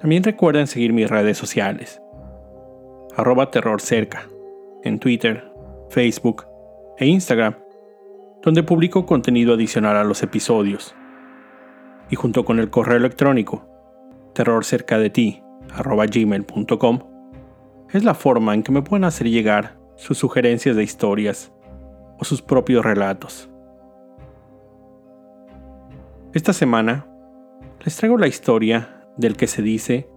También recuerden seguir mis redes sociales. Arroba en Twitter, Facebook e Instagram, donde publico contenido adicional a los episodios. Y junto con el correo electrónico, terrorcercadeti.gmail.com, es la forma en que me pueden hacer llegar sus sugerencias de historias o sus propios relatos. Esta semana les traigo la historia del que se dice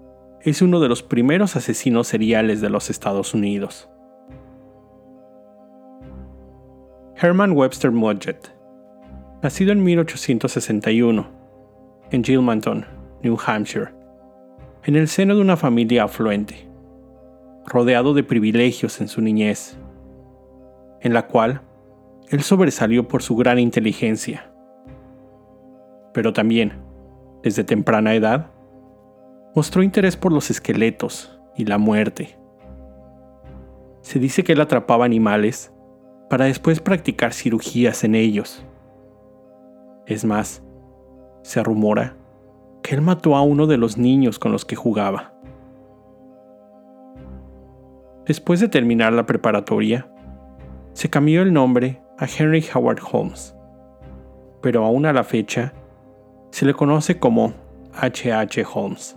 es uno de los primeros asesinos seriales de los Estados Unidos. Herman Webster Mudgett, nacido en 1861, en Gilmanton, New Hampshire, en el seno de una familia afluente, rodeado de privilegios en su niñez, en la cual él sobresalió por su gran inteligencia, pero también, desde temprana edad, mostró interés por los esqueletos y la muerte. Se dice que él atrapaba animales para después practicar cirugías en ellos. Es más, se rumora que él mató a uno de los niños con los que jugaba. Después de terminar la preparatoria, se cambió el nombre a Henry Howard Holmes, pero aún a la fecha se le conoce como H. H. Holmes.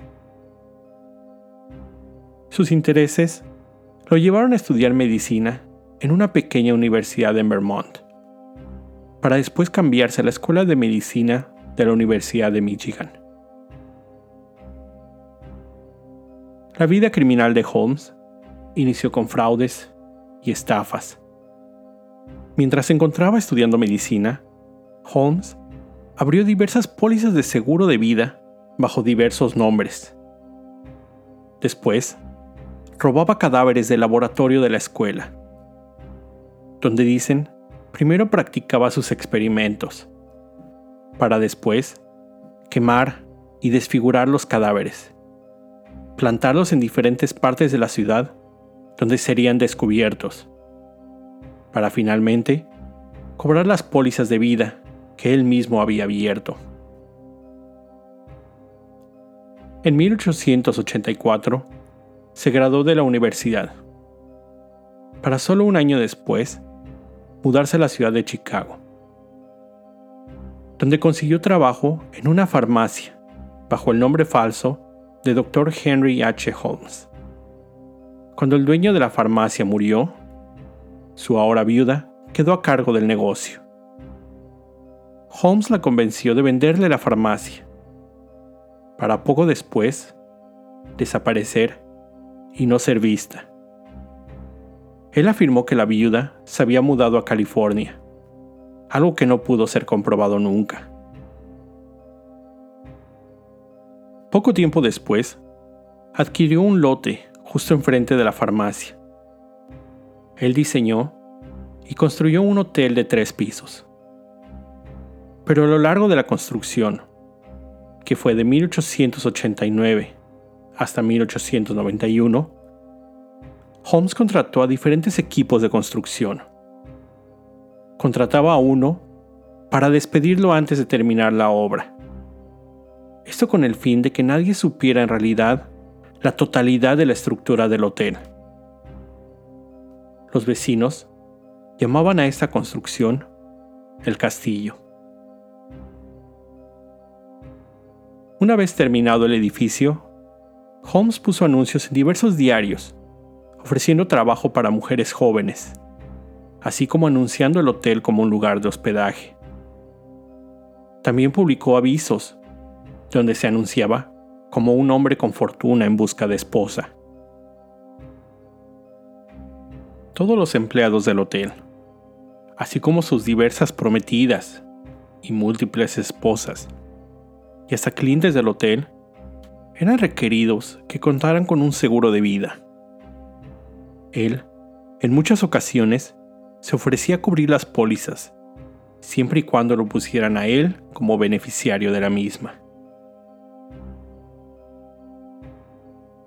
Sus intereses lo llevaron a estudiar medicina en una pequeña universidad en Vermont, para después cambiarse a la Escuela de Medicina de la Universidad de Michigan. La vida criminal de Holmes inició con fraudes y estafas. Mientras se encontraba estudiando medicina, Holmes abrió diversas pólizas de seguro de vida bajo diversos nombres. Después, robaba cadáveres del laboratorio de la escuela, donde dicen primero practicaba sus experimentos, para después quemar y desfigurar los cadáveres, plantarlos en diferentes partes de la ciudad donde serían descubiertos, para finalmente cobrar las pólizas de vida que él mismo había abierto. En 1884, se graduó de la universidad, para solo un año después mudarse a la ciudad de Chicago, donde consiguió trabajo en una farmacia bajo el nombre falso de Dr. Henry H. Holmes. Cuando el dueño de la farmacia murió, su ahora viuda quedó a cargo del negocio. Holmes la convenció de venderle la farmacia, para poco después desaparecer y no ser vista. Él afirmó que la viuda se había mudado a California, algo que no pudo ser comprobado nunca. Poco tiempo después, adquirió un lote justo enfrente de la farmacia. Él diseñó y construyó un hotel de tres pisos. Pero a lo largo de la construcción, que fue de 1889 hasta 1891, Holmes contrató a diferentes equipos de construcción. Contrataba a uno para despedirlo antes de terminar la obra. Esto con el fin de que nadie supiera en realidad la totalidad de la estructura del hotel. Los vecinos llamaban a esta construcción el castillo. Una vez terminado el edificio, Holmes puso anuncios en diversos diarios, ofreciendo trabajo para mujeres jóvenes, así como anunciando el hotel como un lugar de hospedaje. También publicó avisos, donde se anunciaba como un hombre con fortuna en busca de esposa. Todos los empleados del hotel, así como sus diversas prometidas y múltiples esposas, y hasta clientes del hotel, eran requeridos que contaran con un seguro de vida. Él, en muchas ocasiones, se ofrecía a cubrir las pólizas, siempre y cuando lo pusieran a él como beneficiario de la misma.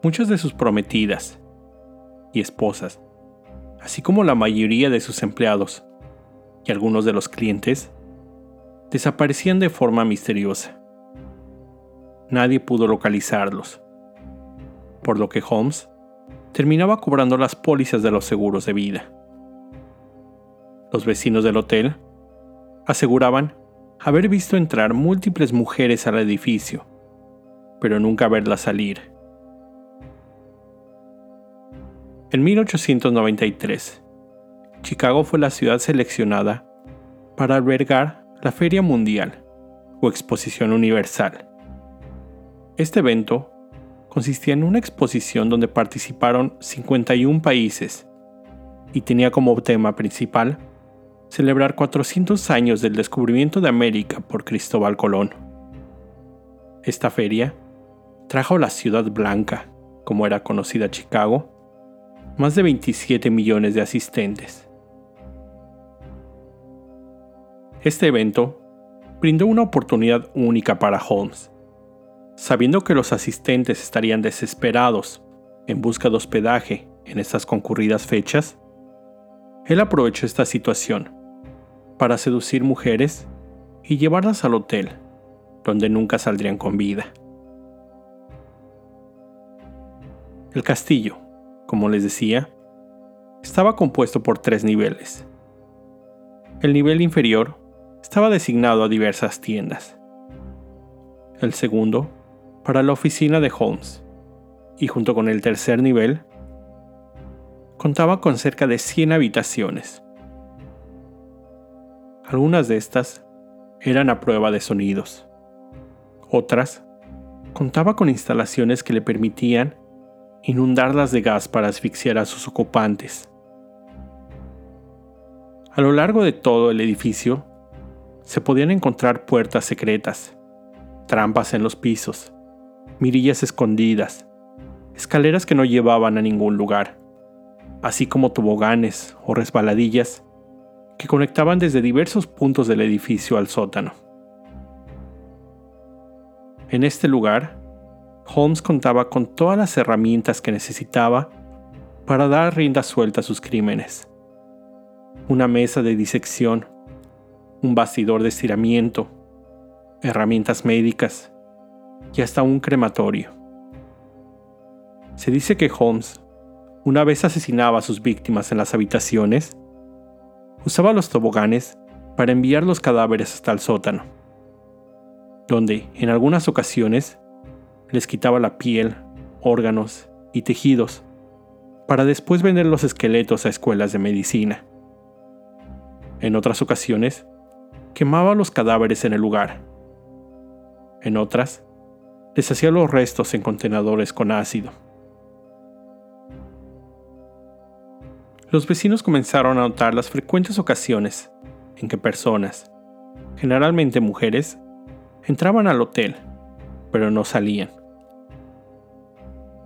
Muchas de sus prometidas y esposas, así como la mayoría de sus empleados y algunos de los clientes, desaparecían de forma misteriosa nadie pudo localizarlos, por lo que Holmes terminaba cobrando las pólizas de los seguros de vida. Los vecinos del hotel aseguraban haber visto entrar múltiples mujeres al edificio, pero nunca verlas salir. En 1893, Chicago fue la ciudad seleccionada para albergar la Feria Mundial o Exposición Universal este evento consistía en una exposición donde participaron 51 países y tenía como tema principal celebrar 400 años del descubrimiento de América por Cristóbal Colón. Esta feria trajo a la Ciudad Blanca, como era conocida Chicago, más de 27 millones de asistentes. Este evento brindó una oportunidad única para Holmes Sabiendo que los asistentes estarían desesperados en busca de hospedaje en estas concurridas fechas, él aprovechó esta situación para seducir mujeres y llevarlas al hotel, donde nunca saldrían con vida. El castillo, como les decía, estaba compuesto por tres niveles. El nivel inferior estaba designado a diversas tiendas. El segundo para la oficina de Holmes, y junto con el tercer nivel, contaba con cerca de 100 habitaciones. Algunas de estas eran a prueba de sonidos. Otras contaba con instalaciones que le permitían inundarlas de gas para asfixiar a sus ocupantes. A lo largo de todo el edificio se podían encontrar puertas secretas, trampas en los pisos, mirillas escondidas, escaleras que no llevaban a ningún lugar, así como toboganes o resbaladillas que conectaban desde diversos puntos del edificio al sótano. En este lugar, Holmes contaba con todas las herramientas que necesitaba para dar rienda suelta a sus crímenes. Una mesa de disección, un bastidor de estiramiento, herramientas médicas, y hasta un crematorio. Se dice que Holmes, una vez asesinaba a sus víctimas en las habitaciones, usaba los toboganes para enviar los cadáveres hasta el sótano, donde en algunas ocasiones les quitaba la piel, órganos y tejidos, para después vender los esqueletos a escuelas de medicina. En otras ocasiones, quemaba los cadáveres en el lugar. En otras, deshacía los restos en contenedores con ácido. Los vecinos comenzaron a notar las frecuentes ocasiones en que personas, generalmente mujeres, entraban al hotel, pero no salían.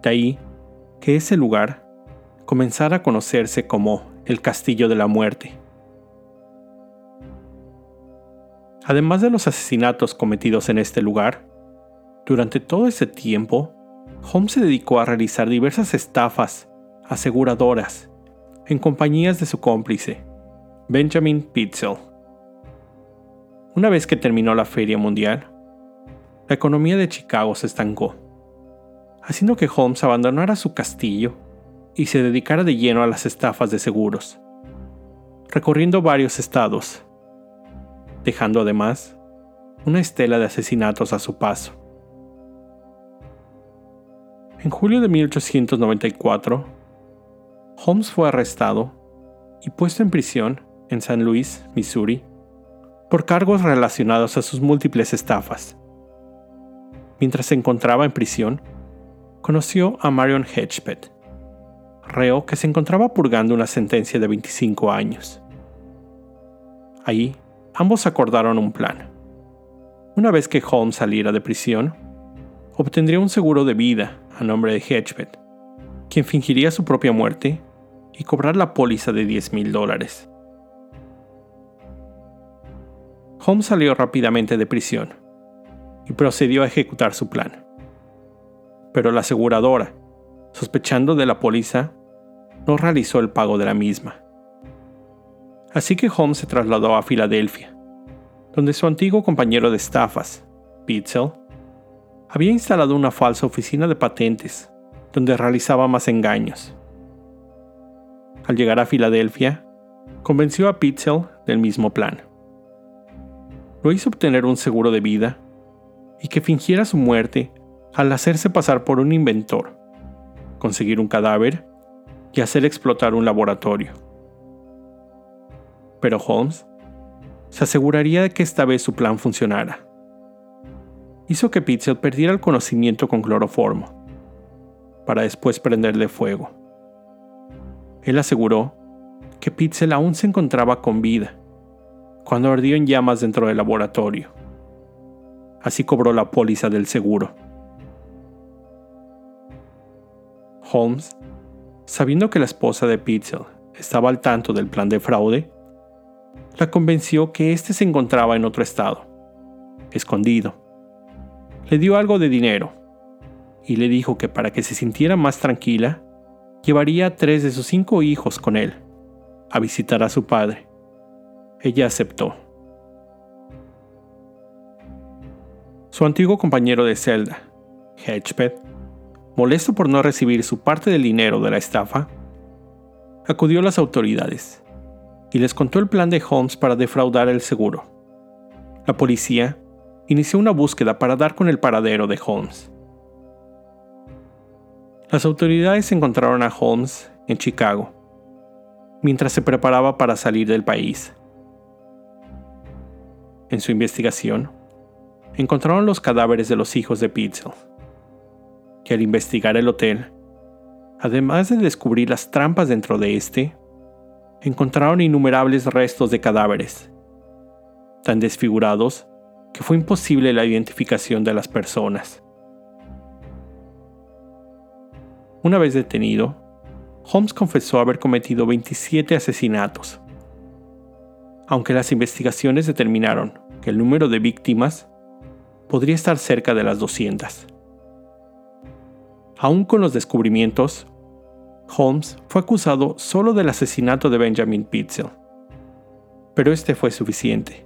De ahí que ese lugar comenzara a conocerse como el Castillo de la Muerte. Además de los asesinatos cometidos en este lugar, durante todo ese tiempo, Holmes se dedicó a realizar diversas estafas aseguradoras en compañías de su cómplice, Benjamin Pitzel. Una vez que terminó la Feria Mundial, la economía de Chicago se estancó, haciendo que Holmes abandonara su castillo y se dedicara de lleno a las estafas de seguros, recorriendo varios estados, dejando además una estela de asesinatos a su paso. En julio de 1894, Holmes fue arrestado y puesto en prisión en San Luis, Missouri, por cargos relacionados a sus múltiples estafas. Mientras se encontraba en prisión, conoció a Marion Hedgepeth, reo que se encontraba purgando una sentencia de 25 años. Allí, ambos acordaron un plan. Una vez que Holmes saliera de prisión, obtendría un seguro de vida a nombre de Hedgebet, quien fingiría su propia muerte y cobrar la póliza de 10 mil dólares. Holmes salió rápidamente de prisión y procedió a ejecutar su plan. Pero la aseguradora, sospechando de la póliza, no realizó el pago de la misma. Así que Holmes se trasladó a Filadelfia, donde su antiguo compañero de estafas, Pitzel, había instalado una falsa oficina de patentes donde realizaba más engaños. Al llegar a Filadelfia, convenció a Pitzel del mismo plan. Lo hizo obtener un seguro de vida y que fingiera su muerte al hacerse pasar por un inventor, conseguir un cadáver y hacer explotar un laboratorio. Pero Holmes se aseguraría de que esta vez su plan funcionara. Hizo que Pitzel perdiera el conocimiento con cloroformo, para después prenderle fuego. Él aseguró que Pitzel aún se encontraba con vida cuando ardió en llamas dentro del laboratorio. Así cobró la póliza del seguro. Holmes, sabiendo que la esposa de Pitzel estaba al tanto del plan de fraude, la convenció que éste se encontraba en otro estado, escondido. Le dio algo de dinero y le dijo que para que se sintiera más tranquila, llevaría a tres de sus cinco hijos con él a visitar a su padre. Ella aceptó. Su antiguo compañero de celda, Hedgepeth, molesto por no recibir su parte del dinero de la estafa, acudió a las autoridades y les contó el plan de Holmes para defraudar el seguro. La policía inició una búsqueda para dar con el paradero de Holmes. Las autoridades encontraron a Holmes en Chicago, mientras se preparaba para salir del país. En su investigación, encontraron los cadáveres de los hijos de Pitzel, que al investigar el hotel, además de descubrir las trampas dentro de este, encontraron innumerables restos de cadáveres, tan desfigurados que fue imposible la identificación de las personas. Una vez detenido, Holmes confesó haber cometido 27 asesinatos. Aunque las investigaciones determinaron que el número de víctimas podría estar cerca de las 200. Aún con los descubrimientos, Holmes fue acusado solo del asesinato de Benjamin Pitzel. Pero este fue suficiente,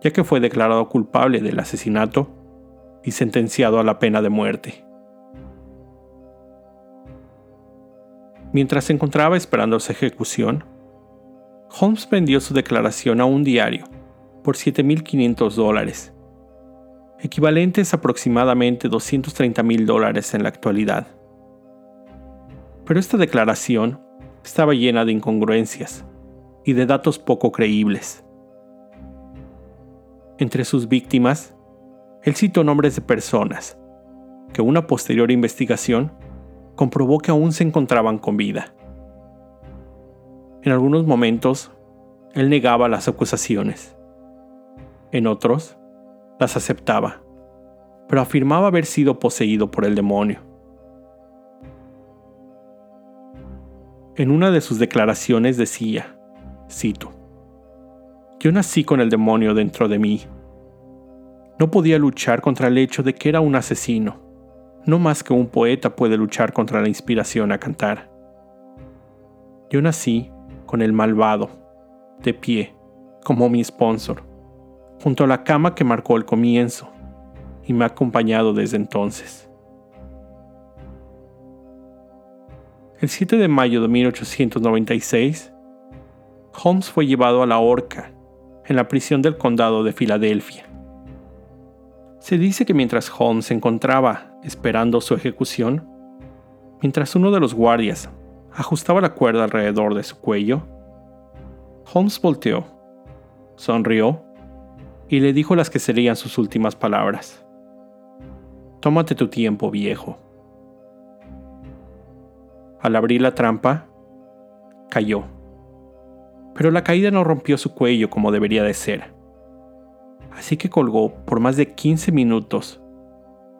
ya que fue declarado culpable del asesinato y sentenciado a la pena de muerte. Mientras se encontraba esperando su ejecución, Holmes vendió su declaración a un diario por 7.500 dólares, equivalentes a aproximadamente 230.000 dólares en la actualidad. Pero esta declaración estaba llena de incongruencias y de datos poco creíbles. Entre sus víctimas, él citó nombres de personas que una posterior investigación comprobó que aún se encontraban con vida. En algunos momentos, él negaba las acusaciones. En otros, las aceptaba, pero afirmaba haber sido poseído por el demonio. En una de sus declaraciones decía, cito, Yo nací con el demonio dentro de mí. No podía luchar contra el hecho de que era un asesino, no más que un poeta puede luchar contra la inspiración a cantar. Yo nací con el malvado, de pie, como mi sponsor, junto a la cama que marcó el comienzo, y me ha acompañado desde entonces. El 7 de mayo de 1896, Holmes fue llevado a la horca en la prisión del condado de Filadelfia. Se dice que mientras Holmes se encontraba esperando su ejecución, mientras uno de los guardias ajustaba la cuerda alrededor de su cuello, Holmes volteó, sonrió y le dijo las que serían sus últimas palabras. Tómate tu tiempo, viejo. Al abrir la trampa, cayó. Pero la caída no rompió su cuello como debería de ser. Así que colgó por más de 15 minutos,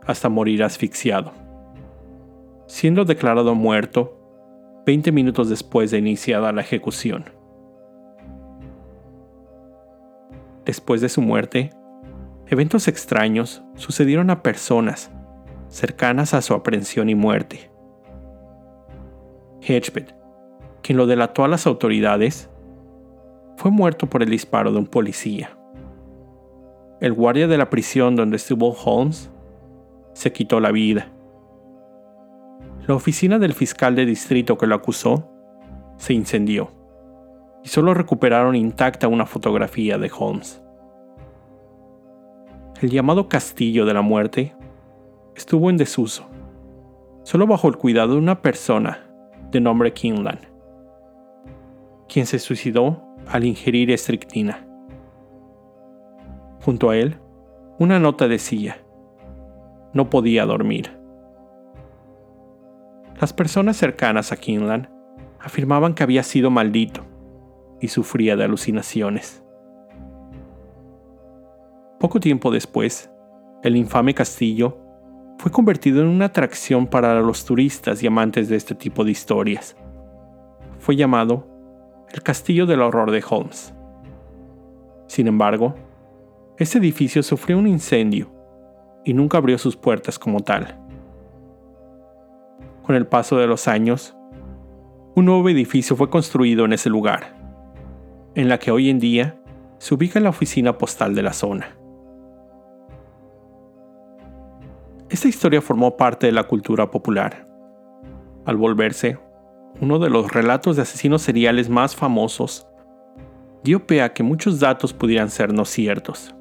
hasta morir asfixiado, siendo declarado muerto 20 minutos después de iniciada la ejecución. Después de su muerte, eventos extraños sucedieron a personas cercanas a su aprehensión y muerte. Hedgebet, quien lo delató a las autoridades, fue muerto por el disparo de un policía. El guardia de la prisión donde estuvo Holmes se quitó la vida. La oficina del fiscal de distrito que lo acusó se incendió y solo recuperaron intacta una fotografía de Holmes. El llamado Castillo de la Muerte estuvo en desuso, solo bajo el cuidado de una persona de nombre Kingland, quien se suicidó al ingerir estricnina. Junto a él, una nota decía, no podía dormir. Las personas cercanas a Kingland afirmaban que había sido maldito y sufría de alucinaciones. Poco tiempo después, el infame castillo fue convertido en una atracción para los turistas y amantes de este tipo de historias. Fue llamado el Castillo del Horror de Holmes. Sin embargo, este edificio sufrió un incendio y nunca abrió sus puertas como tal. Con el paso de los años, un nuevo edificio fue construido en ese lugar, en la que hoy en día se ubica la oficina postal de la zona. Esta historia formó parte de la cultura popular, al volverse uno de los relatos de asesinos seriales más famosos, dio pie a que muchos datos pudieran ser no ciertos.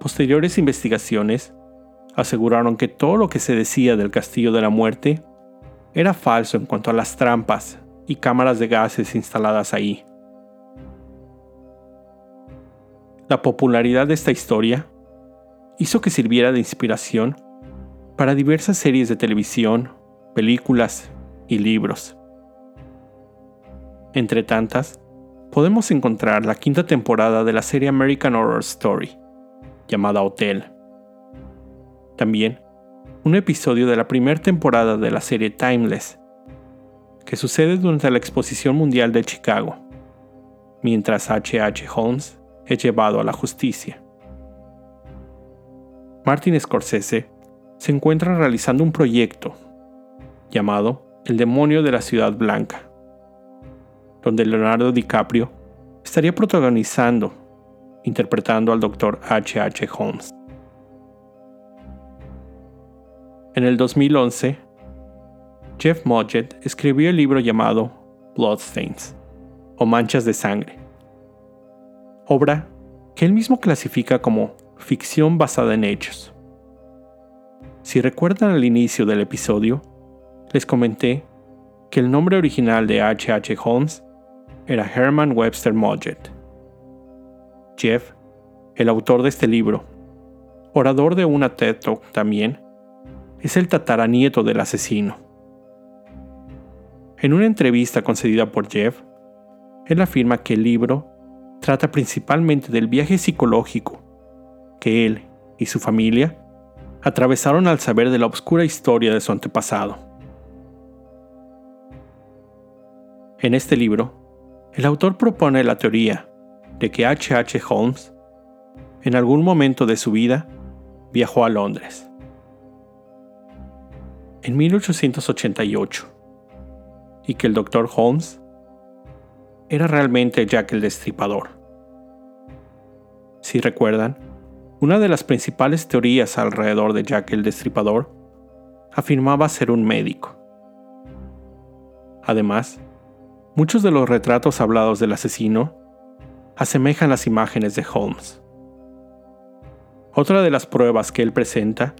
Posteriores investigaciones aseguraron que todo lo que se decía del Castillo de la Muerte era falso en cuanto a las trampas y cámaras de gases instaladas ahí. La popularidad de esta historia hizo que sirviera de inspiración para diversas series de televisión, películas y libros. Entre tantas, podemos encontrar la quinta temporada de la serie American Horror Story, llamada Hotel. También, un episodio de la primera temporada de la serie Timeless, que sucede durante la Exposición Mundial de Chicago, mientras H.H. H. Holmes es llevado a la justicia. Martin Scorsese se encuentra realizando un proyecto llamado El demonio de la ciudad blanca, donde Leonardo DiCaprio estaría protagonizando interpretando al Dr. H. H. Holmes. En el 2011, Jeff Mudgett escribió el libro llamado Bloodstains, o Manchas de Sangre, obra que él mismo clasifica como ficción basada en hechos. Si recuerdan al inicio del episodio, les comenté que el nombre original de H. H. Holmes era Herman Webster Mudgett. Jeff, el autor de este libro, orador de una TED Talk también, es el tataranieto del asesino. En una entrevista concedida por Jeff, él afirma que el libro trata principalmente del viaje psicológico que él y su familia atravesaron al saber de la oscura historia de su antepasado. En este libro, el autor propone la teoría de que H. H. Holmes, en algún momento de su vida, viajó a Londres. En 1888, y que el Dr. Holmes era realmente Jack el Destripador. Si recuerdan, una de las principales teorías alrededor de Jack el Destripador afirmaba ser un médico. Además, muchos de los retratos hablados del asesino asemejan las imágenes de Holmes. Otra de las pruebas que él presenta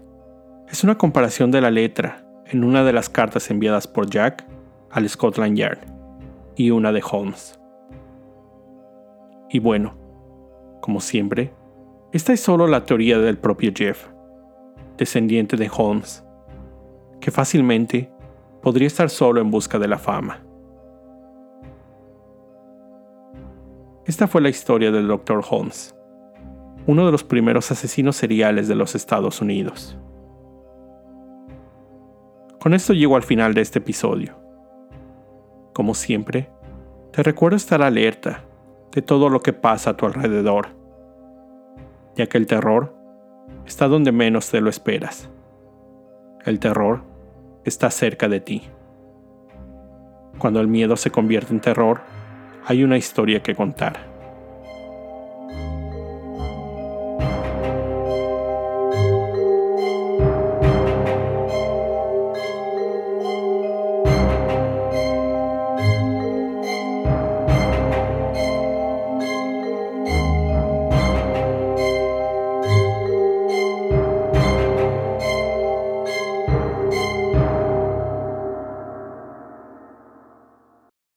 es una comparación de la letra en una de las cartas enviadas por Jack al Scotland Yard y una de Holmes. Y bueno, como siempre, esta es solo la teoría del propio Jeff, descendiente de Holmes, que fácilmente podría estar solo en busca de la fama. Esta fue la historia del Dr. Holmes, uno de los primeros asesinos seriales de los Estados Unidos. Con esto llego al final de este episodio. Como siempre, te recuerdo estar alerta de todo lo que pasa a tu alrededor, ya que el terror está donde menos te lo esperas. El terror está cerca de ti. Cuando el miedo se convierte en terror, hay una historia que contar.